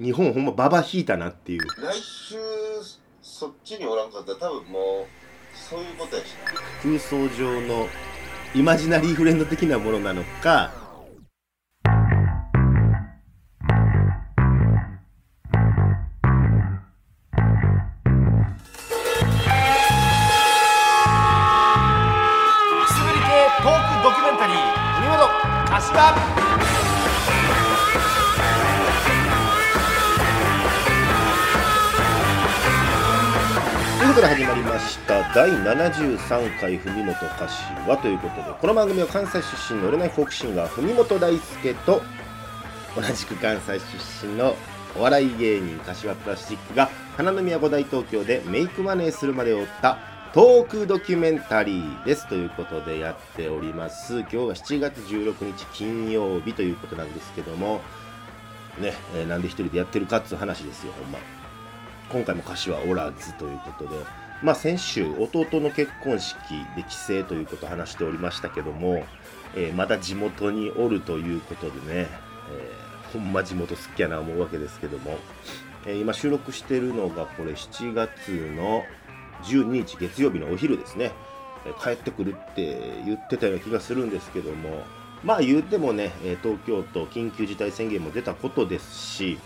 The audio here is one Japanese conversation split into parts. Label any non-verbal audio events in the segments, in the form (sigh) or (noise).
日本ほんまババ引いたなっていう。来週そっちにおらんかったら多分もうそういうことやしな。空想上のイマジナリーフレンド的なものなのか第73回文元柏ということでこの番組は関西出身の売れないフォークシンガー文元大輔と同じく関西出身のお笑い芸人柏プラスチックが花の都大東京でメイクマネーするまでを追ったトークドキュメンタリーですということでやっております今日は7月16日金曜日ということなんですけどもね、えーなんで一人でやってるかっつう話ですよほんま今回も歌詞はおらずということで、まあ、先週弟の結婚式で帰省ということを話しておりましたけども、えーまだ地元におるということでね、えーほんま地元好きやな思うわけですけども、えー今収録してるのがこれ7月の12日月曜日のお昼ですね、え帰ってくるって言ってたような気がするんですけどもまあ言うてもね、東京都緊急事態宣言も出たことですし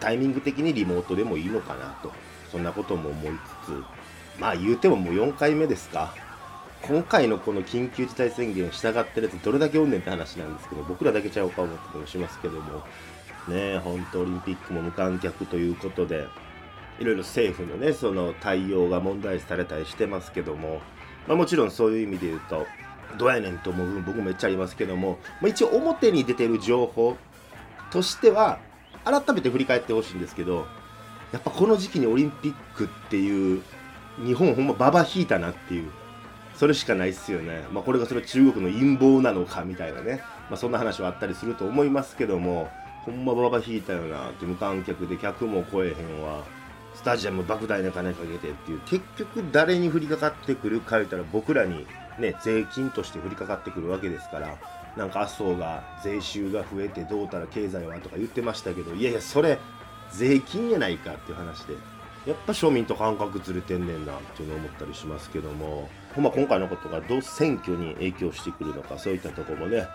タイミング的にリモートでもいいのかなとそんなことも思いつつまあ言うてももう4回目ですか。今回のこの緊急事態宣言を従ってるやつどれだけおんねんって話なんですけど僕らだけちゃうか思ったりもしますけども。ねえ本当オリンピックも無観客ということでいろいろ政府のねその対応が問題視されたりしてますけども、まあ、もちろんそういう意味で言うとどうやねんと思う分僕もめっちゃありますけども、まあ、一応表に出てる情報としては改めて振り返ってほしいんですけどやっぱこの時期にオリンピックっていう日本ほんまババ引いたなっていう。それしかないっすよね、まあ、これがそれ中国の陰謀なのかみたいなね、まあ、そんな話はあったりすると思いますけども。ほんまババ引いたよなって無観客で客も来えへんわ。スタジアム莫大な金かけてっていう。結局誰に降りかかってくるか言ったら僕らにね税金として降りかかってくるわけですから。なんか麻生が税収が増えてどうたら経済はとか言ってましたけどいやいやそれ税金やないかっていう話で。やっぱ庶民と感覚ずれてんねんなっていうのを思ったりしますけどもほんま今回のことがどう選挙に影響してくるのかそういったとこもね、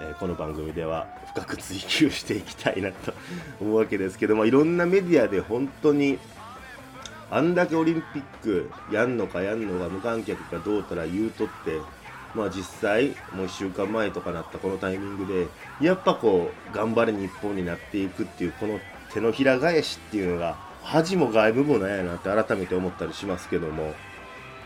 えこの番組では (laughs) 深く追求していきたいなと思うわけですけどもいろんなメディアで本当にあんだけオリンピックやんのかやんのか無観客かどうたら言うとってまあ実際もう1週間前とかなったこのタイミングでやっぱこう頑張れ日本になっていくっていうこの手のひら返しっていうのが恥も外部もないなって改めて思ったりしますけども。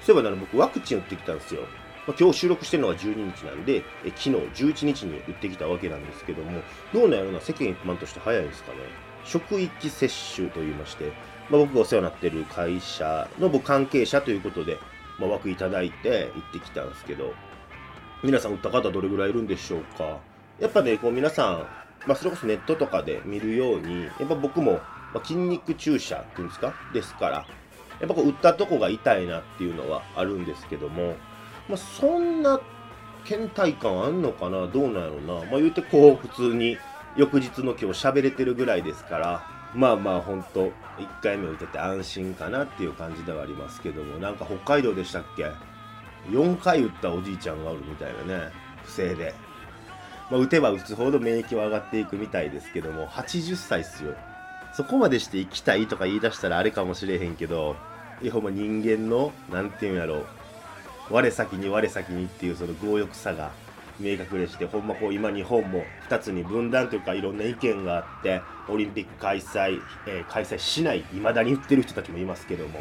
そういえばね僕ワクチン打ってきたんですよ、まあ、今日収録してるのが12日なんでえ昨日11日に打ってきたわけなんですけども。どうなんやろな世間一般として早いですかね。職域接種といいまして、まあ、僕がお世話になってる会社の僕関係者ということで、まあ、枠いただいて行ってきたんですけど。皆さん打った方どれぐらいいるんでしょうか。やっぱねこう皆さん、まあ、それこそネットとかで見るようにやっぱ僕も、まあ、筋肉注射っていうんですか？ですからやっぱこう打ったとこが痛いなっていうのはあるんですけども、まあ、そんな倦怠感あんのかな？どうなんやろな、まあ、言うてこう普通に翌日の今日喋れてるぐらいですからまあまあ本当1回目打てて安心かなっていう感じではありますけどもなんか北海道でしたっけ？4回打ったおじいちゃんがおるみたいなね不正で、まあ、打てば打つほど免疫は上がっていくみたいですけども80歳っすよ。そこまでして生きたいとか言い出したらあれかもしれへんけどいやほんま人間のなんていうんやろう我先に我先にっていうその強欲さが明確でしてほんまこう今日本も2つに分断というかいろんな意見があってオリンピック開催、えー開催しない未だに言ってる人たちもいますけども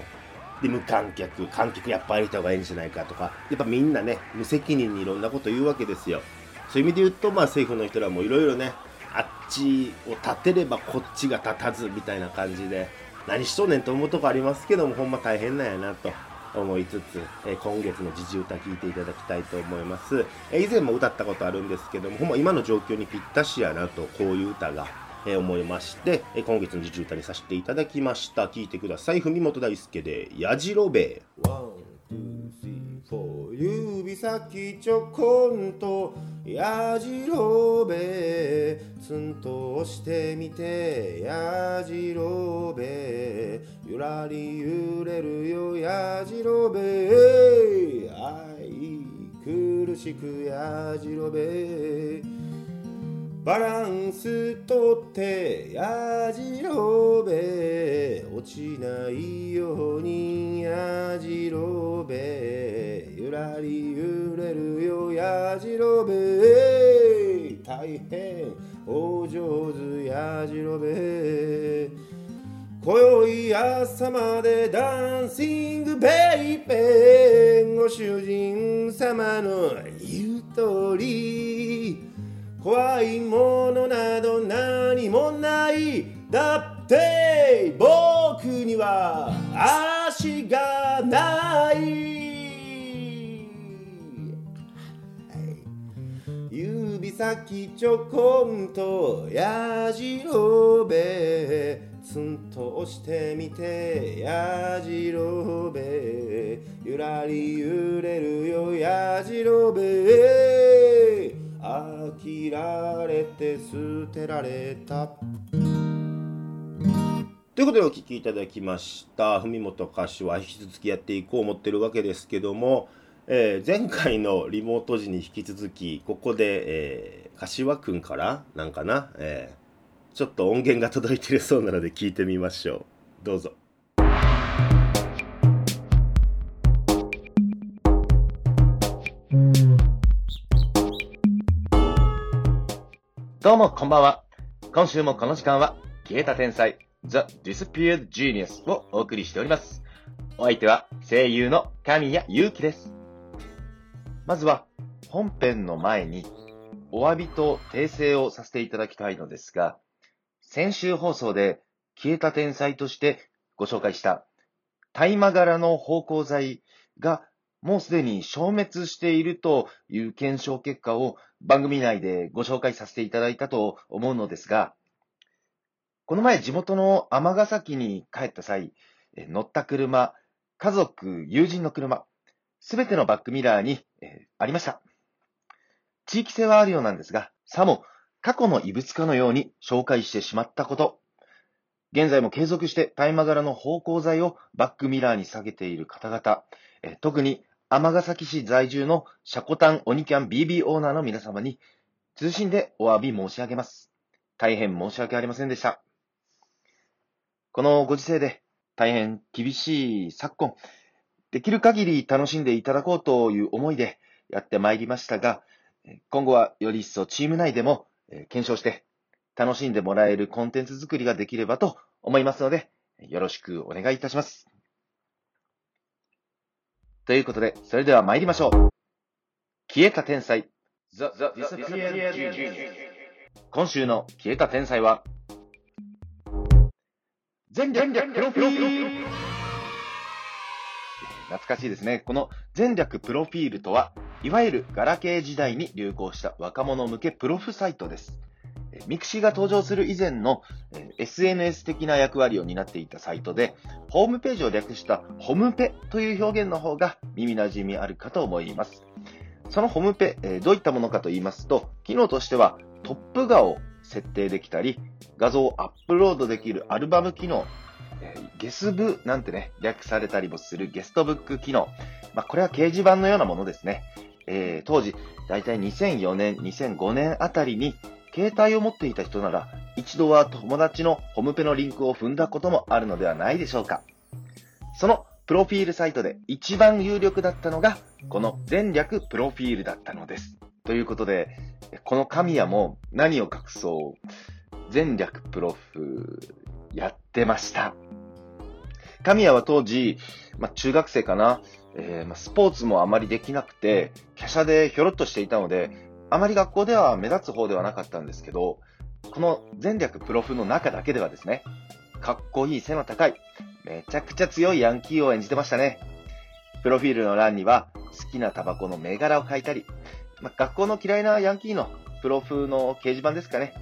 で無観客観客やっぱ入れた方がいいんじゃないかとかやっぱみんなね無責任にいろんなこと言うわけですよ。そういう意味で言うとまあ政府の人らもいろいろねあっちを立てればこっちが立たずみたいな感じで何しとんねんと思うとこありますけどもほんま大変なんやなと思いつつ、えー今月の時事歌聴いていただきたいと思います、えー以前も歌ったことあるんですけどもほんま今の状況にぴったしやなとこういう歌が、えー思いまして、え今月の時事歌にさせていただきました。聴いてください。文本大輔で「やじろべえ」ワン、ツー、スリー、フォー指先ちょこんとやじろべつんと押してみてやじろべゆらり揺れるよやじろべ愛くるしくやじろべバランスとってやじろべ落ちないようにやじろべゆらり揺れるよやじろべ大変お上手やじろべ今宵朝までダンシングベイベーご主人様の言う通り。怖いものなど何もないだって僕には足がない。指先ちょこんとやじろべ。ツンと押してみてやじろべ。ゆらり揺れるよやじろべ。飽きられて捨てられた。ということでお聴きいただきました。文元歌手は引き続きやっていこう思ってるわけですけども、えー前回のリモート時に引き続きここで、えー柏くんからなんかな、えーちょっと音源が届いてるそうなので聞いてみましょう。どうぞ。うもこんばんは。今週もこの時間は、消えた天才、The Disappeared Genius をお送りしております。お相手は声優の神谷祐希です。まずは、本編の前に、お詫びと訂正をさせていただきたいのですが、先週放送で消えた天才としてご紹介した大麻柄の芳香剤がもうすでに消滅しているという検証結果を番組内でご紹介させていただいたと思うのですが、この前地元の尼崎に帰った際、乗った車、家族、友人の車、すべてのバックミラーに、えありました。地域性はあるようなんですが、さも過去の異物化のように紹介してしまったこと、現在も継続して大麻柄の芳香剤をバックミラーに下げている方々、え特に尼崎市在住のシャコタンオニキャン BB オーナーの皆様に、通信でお詫び申し上げます。大変申し訳ありませんでした。このご時世で大変厳しい昨今、できる限り楽しんでいただこうという思いでやってまいりましたが、今後はより一層チーム内でも検証して楽しんでもらえるコンテンツ作りができればと思いますので、よろしくお願いいたします。ということで、それでは参りましょう。消えた天才。今週の消えた天才は、前略プロフィール懐かしいですね。この前略プロフィールとは、いわゆるガラケー時代に流行した若者向けプロフサイトです。えミクシーが登場する以前の SNS 的な役割を担っていたサイトで、ホームページを略したホムペという表現の方が耳馴染みあるかと思います。そのホムペ、どういったものかと言いますと、機能としてはトップ画を設定できたり、画像をアップロードできるアルバム機能、ゲスブなんてね、略されたりもするゲストブック機能。まあ、これは掲示板のようなものですね。えー当時、だいたい2004年、2005年あたりに、携帯を持っていた人なら、一度は友達のホームペのリンクを踏んだこともあるのではないでしょうか。そのプロフィールサイトで一番有力だったのが、この全略プロフィールだったのです。ということで、この神谷も何を隠そう、全略プロフやってました。神谷は当時、ま、中学生かな、えーま、スポーツもあまりできなくて、華奢でひょろっとしていたので、あまり学校では目立つ方ではなかったんですけど、この全略プロフの中だけではですね、かっこいい背の高い、めちゃくちゃ強いヤンキーを演じてましたね。プロフィールの欄には好きなタバコの銘柄を書いたり、ま、学校の嫌いなヤンキーのプロフの掲示板ですかね。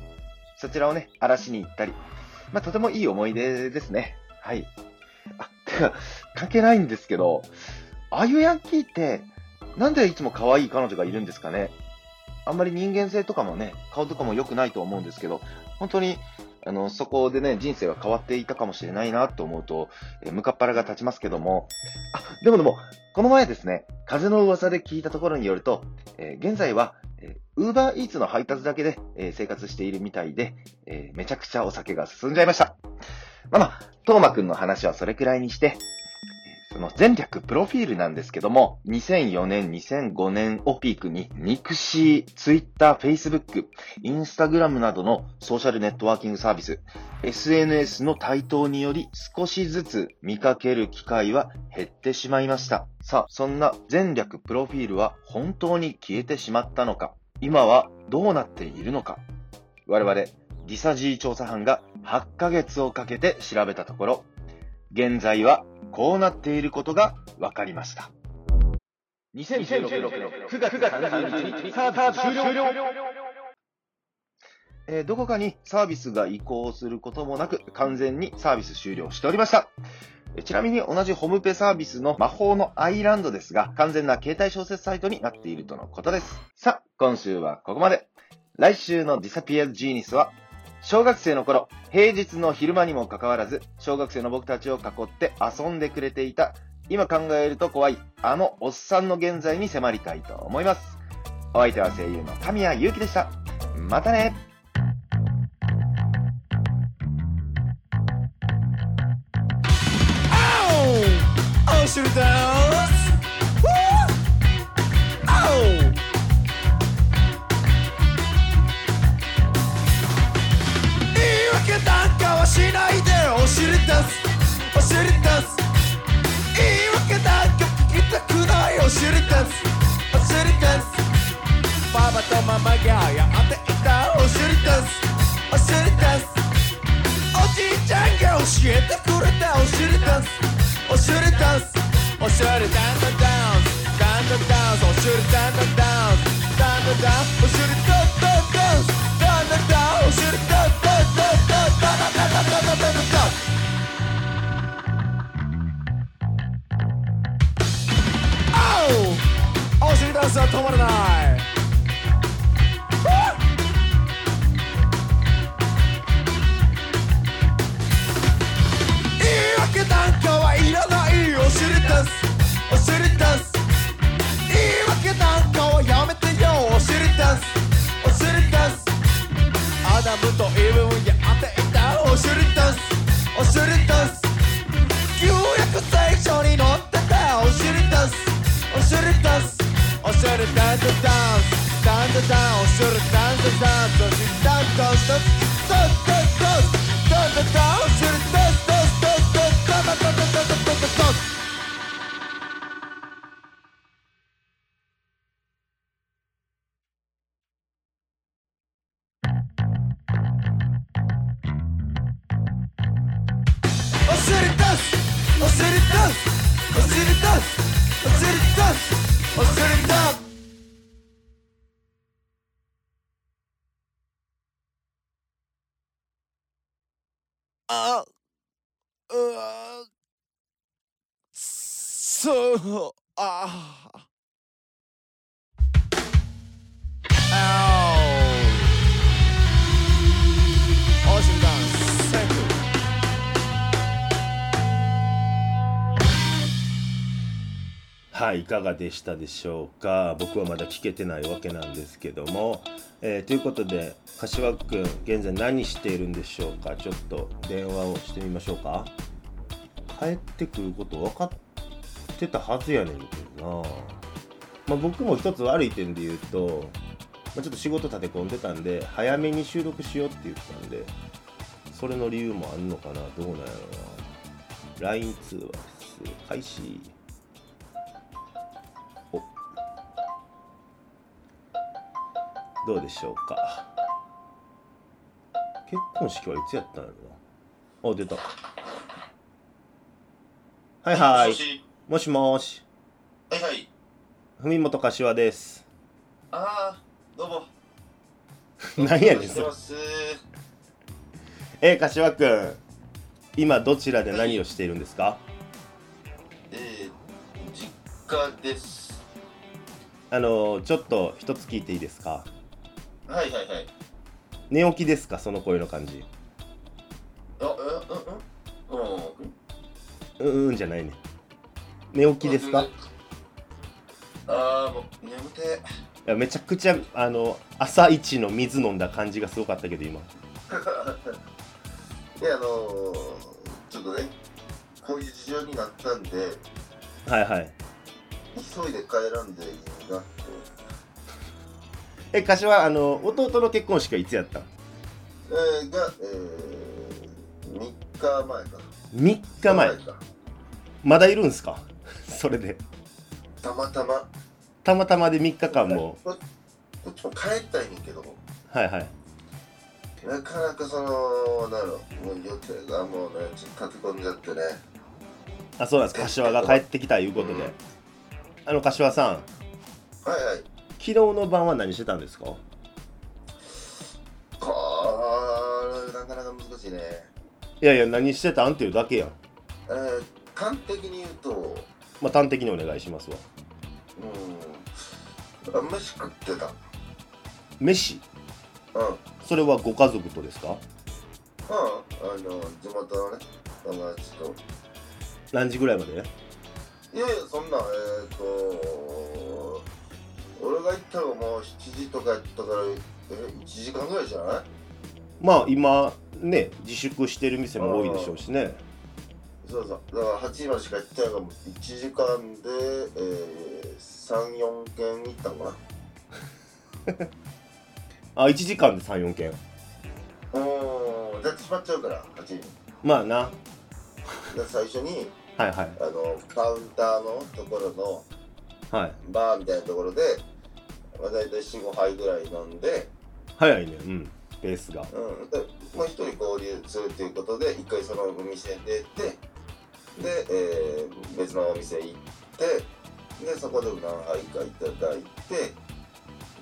そちらをね、荒らしに行ったり、まあ、とてもいい思い出ですね。はい。あ、てか、関係ないんですけど、ああいうヤンキーって、なんでいつも可愛い彼女がいるんですかねあんまり人間性とかもね、顔とかも良くないと思うんですけど、本当に、あの、そこでね、人生が変わっていたかもしれないなと思うと、えー、向かっ腹が立ちますけども、あ、でもでも、この前ですね、風の噂で聞いたところによると、えー、現在は、え、ウーバーイーツの配達だけで、えー、生活しているみたいで、えー、めちゃくちゃお酒が進んじゃいました。まあまあ、トーマくんの話はそれくらいにして、その前略プロフィールなんですけども、2004年、2005年をピークに、ミクシー、ツイッター、フェイスブック、インスタグラムなどのソーシャルネットワーキングサービス、SNS の台頭により少しずつ見かける機会は減ってしまいました。さあ、そんな前略プロフィールは本当に消えてしまったのか今はどうなっているのか我々、リサジー調査班が8ヶ月をかけて調べたところ、現在はこうなっていることが分かりました。2016年9月30日にサービス終了えー、どこかにサービスが移行することもなく、完全にサービス終了しておりました。ちなみに同じホームペサービスの魔法のアイランドですが、完全な携帯小説サイトになっているとのことです。さあ、今週はここまで。来週の Disappeared Genius は小学生の頃、平日の昼間にもかかわらず、小学生の僕たちを囲って遊んでくれていた、今考えると怖い、あのおっさんの現在に迫りたいと思います。お相手は声優の神谷祐希でした。またね出すお尻出す言い訳なんか聞きたくないお尻出すお尻出すパパとママがやっていたお尻出すお尻出すおじいちゃんが教えてくれたお尻出すお尻出すお尻ダンダンダンスダンダンダンスお尻ダンダンダンスダンダンダンスお尻ダンあ、うわ、そう、ああ。はい、いかがでしたでしょうか？僕はまだ聞けてないわけなんですけども、えー、ということで柏くん現在何しているんでしょうか？ちょっと電話をしてみましょうか。帰ってくること分かってたはずやねんけどな。まあ、僕も一つ悪い点で言うと、まあ、ちょっと仕事立て込んでたんで早めに収録しようって言ったんでそれの理由もあんのかな？どうなんやろな？LINE 通話です。開始どうでしょうか？結婚式はいつやったんやろな？あ出た。はいはい。もしもし。はいはい。文本柏です。ああどうも。(laughs) 何やねんそれ。えー、柏くん。今どちらで何をしているんですか、はい、えー、実家です。あのちょっと一つ聞いていいですか？はいはいはい。寝起きですか？その声の感じ。あえうんうん。うん。うんうんじゃないね。寝起きですか？ああもう眠て。いやめちゃくちゃあの朝一の水飲んだ感じがすごかったけど今。(laughs) であのー、ちょっとねこういう事情になったんで。はいはい。急いで帰らんでいえ柏あの弟の結婚式はいつやったんえー、が、えー、3日前か3日前。か。まだいるんすか？(laughs) それで。たまたま。たまたまで3日間も。ここっちも帰ったいねんけど。はいはい。なかなかそのなんだろうもう予定がもうねちょっと立て込んじゃってね。あそうなんです。柏が帰ってきたいうことで、うん。あの柏さん。はいはい昨日の晩は何してたんですか？これなかなか難しいね。いやいや何してたんっていうだけやん。えー、端的に言うと。まあ端的にお願いしますわ。うん。あ飯食ってた。飯？うん。うんそれはご家族とですか？あの地元のね友達と。何時ぐらいまで？いやいやそんなえっ、と俺が行ったのもう7時とかやったからえ1時間ぐらいじゃない？まあ今ね自粛してる店も多いでしょうしね。そうそう。だから8時までしか行ってないから1時間で、えー、34軒行ったのか (laughs) あ1時間で34件なうん。じゃあ閉まっちゃうから8時に。まあな。で最初にはいはい。あのカウンターのところのはい。バーみたいなところで、まあ、大体45杯ぐらい飲んで。早いね。うん。ペースが。うん、でもう一人合流するということで一回そのお店出てで、えー別のお店行ってでそこで何杯かいただいて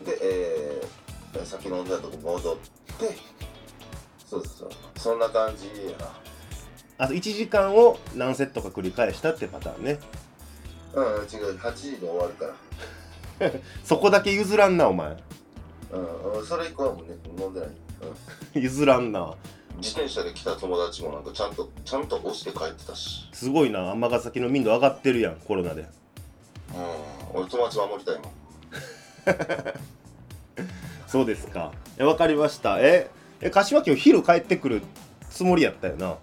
で、えー先飲んだとこ戻ってそうそうそう。そんな感じやな。あと1時間を何セットか繰り返したってパターンね。うん違う。8時で終わるから (laughs) そこだけ譲らんなお前。うんうんそれ以降はもうね飲んでない、うん、譲らんな。自転車で来た友達もなんかちゃんとちゃんと押して帰ってたし。すごいな。尼崎の民度上がってるやんコロナで。うん俺友達守りたいもん。(laughs) そうですか。えわかりました。ええ柏今日昼帰ってくるつもりやったよな？あ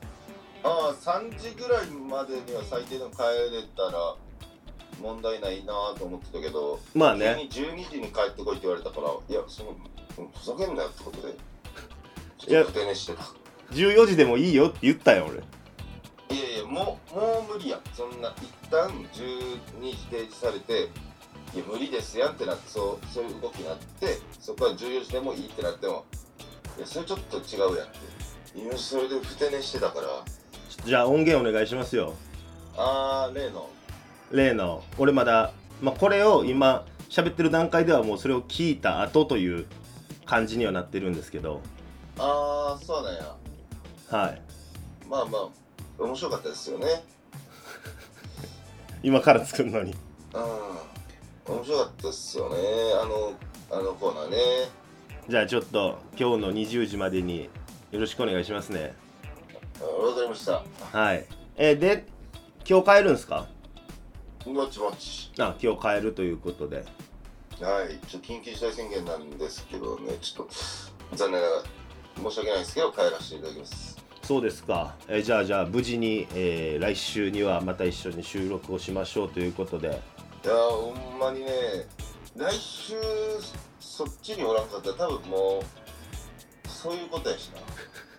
あ3時ぐらいまでには最低でも帰れたら問題ないなと思ってたけど、まあね。急に12時に帰ってこいって言われたからいやそのふざけんなよってことで (laughs) いやちょっと不定寝してた。14時でもいいよって言ったよ俺。いやいやもうもう無理や。んそんな一旦12時提示されていや無理ですやんってなってそうそういう動きになってそこから14時でもいいってなってもいやそれちょっと違うやんって。今それで不定寝してたから。じゃあ音源お願いしますよ。ああ例の例の俺まだ、まあ、これを今喋ってる段階ではもうそれを聞いた後という感じにはなってるんですけど。ああそうなんや。はい。まあまあ面白かったですよね。(laughs) 今から作るのに。うん。面白かったですよね。あのあのコーナーね。じゃあちょっと今日の20時までによろしくお願いしますね。あわかりました。はい。えーで今日帰るんすか？もちもち。あ今日帰るということで。はいちょっと緊急事態宣言なんですけどね。ちょっと残念ながら申し訳ないですけど帰らせていただきます。そうですか、えーじゃあじゃあ無事に、えー来週にはまた一緒に収録をしましょうということで。いやーほんまにね来週そっちにおらんかったら多分もうそういうことやしな。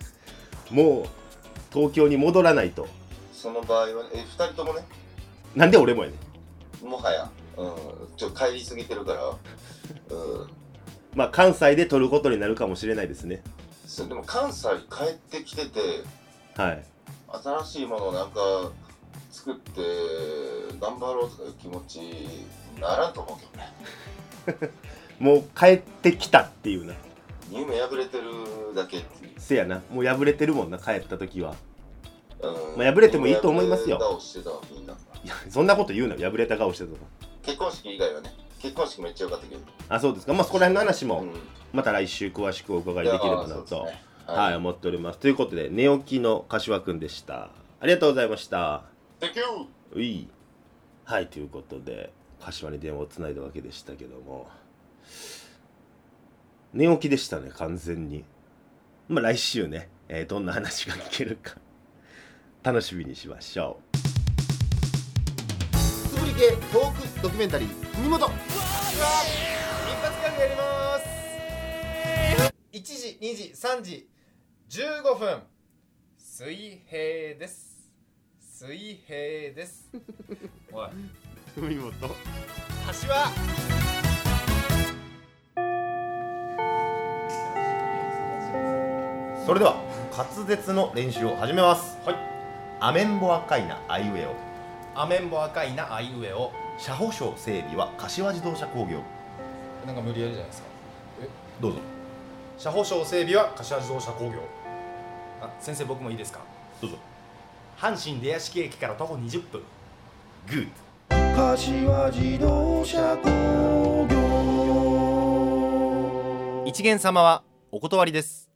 (laughs) もう東京に戻らないと。その場合はねえ2人ともねなんで俺もやねん。もはや。うん。ちょっと帰りすぎてるから。うん。まあ関西で撮ることになるかもしれないですね。そうでも関西帰ってきててはい。新しいものをなんか作って頑張ろうとかいう気持ちならんと思うけどね。(laughs) もう帰ってきたっていうな。夢破れてるだけせやな。もう破れてるもんな帰った時は。うんまあ破れてもいいと思いますよ。いやそんなこと言うな。破れた顔してた結婚式以外はね。結婚式めっちゃ良かったけど、あそうですか。まあそこら辺の話もうん。また来週詳しくお伺いできればなと、いやーそうですね。はい、思っております。ということで寝起きの柏くんでした。ありがとうございました。Thank you! うい。はいということで柏に電話をつないだわけでしたけども。寝起きでしたね完全に。まあ来週ね、えーどんな話が聞けるか楽しみにしましょう。つぶり系トークドキュメンタリー文元一発ギャグやります。1時2時3時15分。水平です。水平です。(laughs) おい。文元柏それでは滑舌の練習を始めます。はいアメンボ赤いなあいうえお。アメンボ赤いなあいうえを車保証整備は柏自動車工業。なんか無理やりじゃないですか。どうぞ。車保証整備は柏自動車工業。あ先生僕もいいですか？どうぞ。阪神出屋敷駅から徒歩20分。グッ柏自動車工業。一元様はお断りです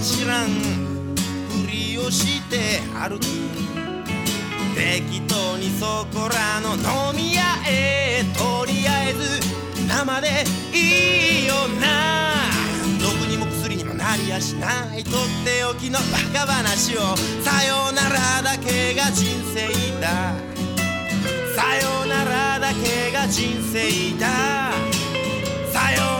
知らんふりをして歩く適当にそこらの飲み屋へとりあえず生でいいよな。毒にも薬にもなりやしないとっておきのバカ話をさよならだけが人生だ。さよならだけが人生だ。さよなら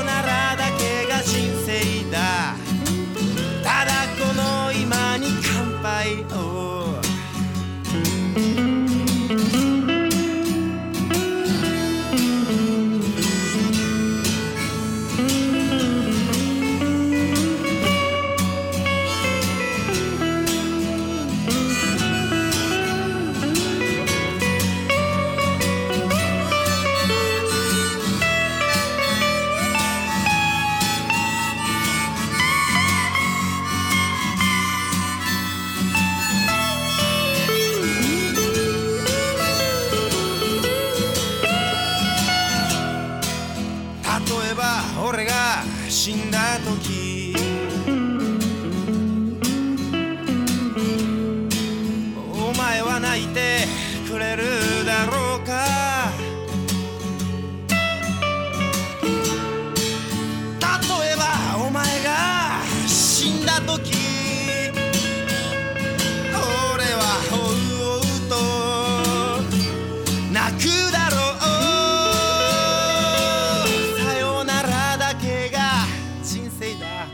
くだろう。さよならだけが人生だ。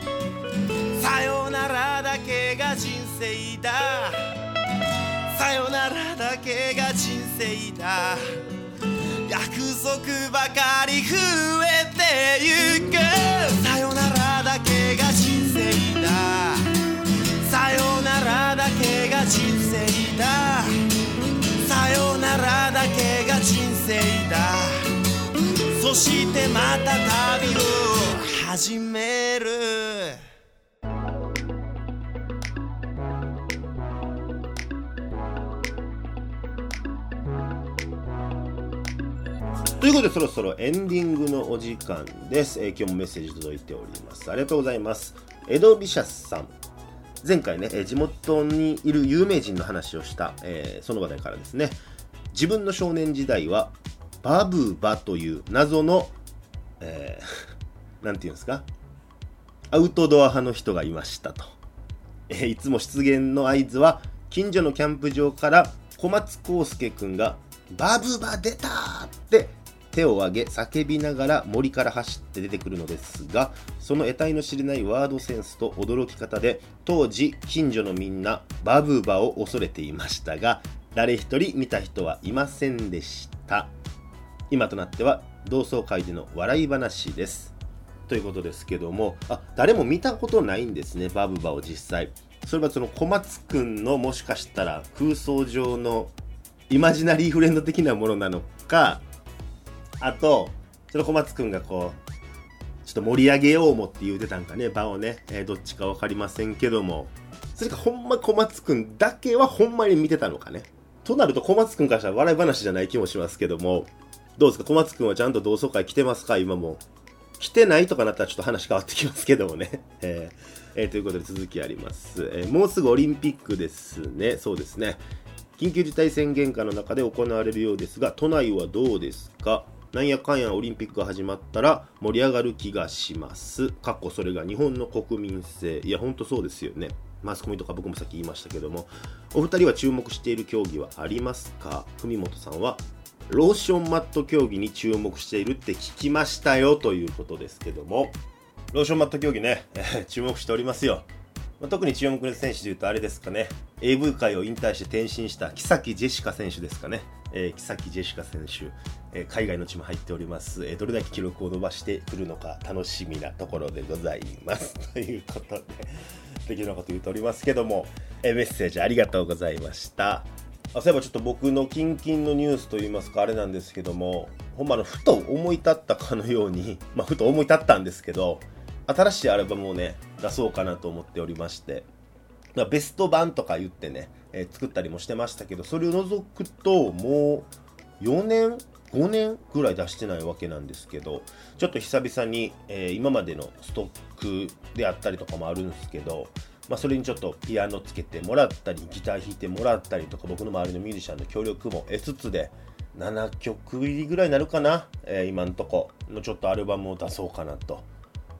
さよならだけが人生だ。さよならだけが人生だ。約束ばかり増えてゆく。さよならだけが人生だ。さよならだけが人生だ。さよならだけが人生だ。そしてまた旅を始める。ということでそろそろエンディングのお時間です、えー今日もメッセージ届いております。ありがとうございます。エドビシャスさん。前回ね、えー地元にいる有名人の話をした、えーその話題からですね。自分の少年時代はバブーバという謎の、えー (laughs) なんていうんですか？アウトドア派の人がいましたと、えーいつも出現の合図は近所のキャンプ場から小松康介くんが「バブバ出た!」って手を挙げ叫びながら森から走って出てくるのですがその得体の知れないワードセンスと驚き方で当時近所のみんなバブーバを恐れていましたが誰一人見た人はいませんでした。今となっては同窓会での笑い話です。ということですけどもあ誰も見たことないんですねバブバを実際。それはその小松くんのもしかしたら空想上のイマジナリーフレンド的なものなのかあとその小松くんがこうちょっと盛り上げよう思って言うてたんかね場をね、えーどっちか分かりませんけども。それかほんま小松くんだけはほんまに見てたのかね。となると小松くんからしたら笑い話じゃない気もしますけどもどうですか？小松くんはちゃんと同窓会来てますか？今も来てないとかなったらちょっと話変わってきますけどもね。(laughs) えーえーということで続きあります、えーもうすぐオリンピックですね。そうですね。緊急事態宣言下の中で行われるようですが、都内はどうですか？なんやかんやオリンピックが始まったら盛り上がる気がします。かっこそれが日本の国民性。いや、ほんとそうですよね。マスコミとか僕もさっき言いましたけども、お二人は注目している競技はありますか？文本さんはローションマット競技に注目しているって聞きましたよということですけども、ローションマット競技ね、(laughs) 注目しておりますよ。ま特に注目の選手でいうとあれですかね、AV 界を引退して転身した木崎ジェシカ選手ですかね。えー木崎ジェシカ選手、えー海外の地も入っております、えーどれだけ記録を伸ばしてくるのか楽しみなところでございます。(laughs) ということで、適当なこと言うとおりますけども、えメッセージありがとうございました。あそういえばちょっと僕の近々のニュースといいますかあれなんですけどもほんまのふと思い立ったかのように、(laughs) まあ、ふと思い立ったんですけど新しいアルバムをね出そうかなと思っておりまして、まあ、ベスト版とか言ってね、えー作ったりもしてましたけどそれを除くともう4年5年ぐらい出してないわけなんですけどちょっと久々に、えー今までのストックであったりとかもあるんですけどまあ、それにちょっとピアノつけてもらったりギター弾いてもらったりとか僕の周りのミュージシャンの協力も得つつで7曲入りぐらいになるかな、えー今んとこのちょっとアルバムを出そうかなと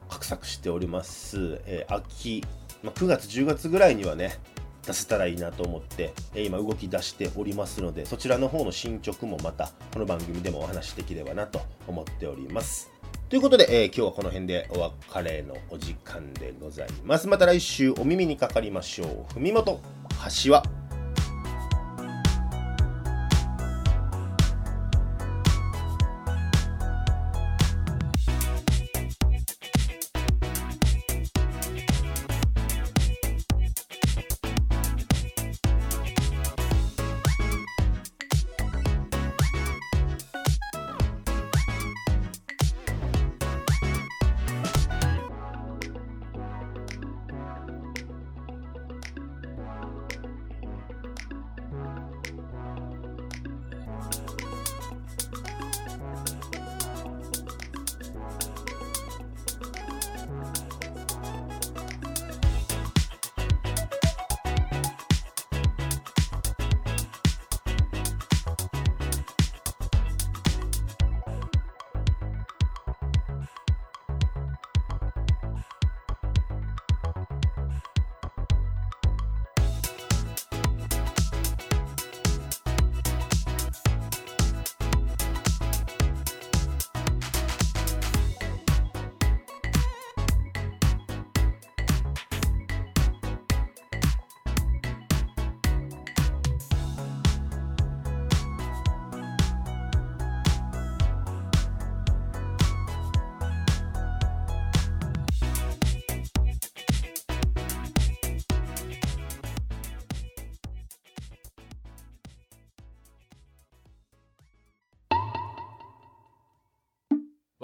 画策しております、えー秋、まあ、9月10月ぐらいにはね出せたらいいなと思って、え今動き出しておりますのでそちらの方の進捗もまたこの番組でもお話しできればなと思っておりますということで、えー今日はこの辺でお別れのお時間でございます。また来週お耳にかかりましょう。文元橋は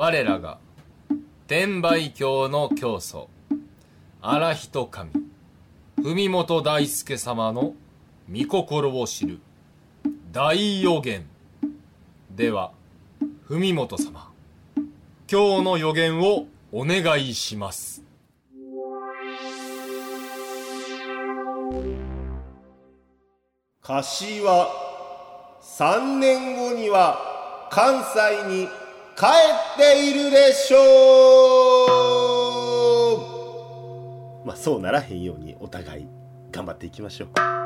我らが天売教の教祖荒人神文本大輔様の御心を知る大予言では文本様今日の予言をお願いします。柏3年後には関西に帰っているでしょう。まあそうならへんようにお互い頑張っていきましょう。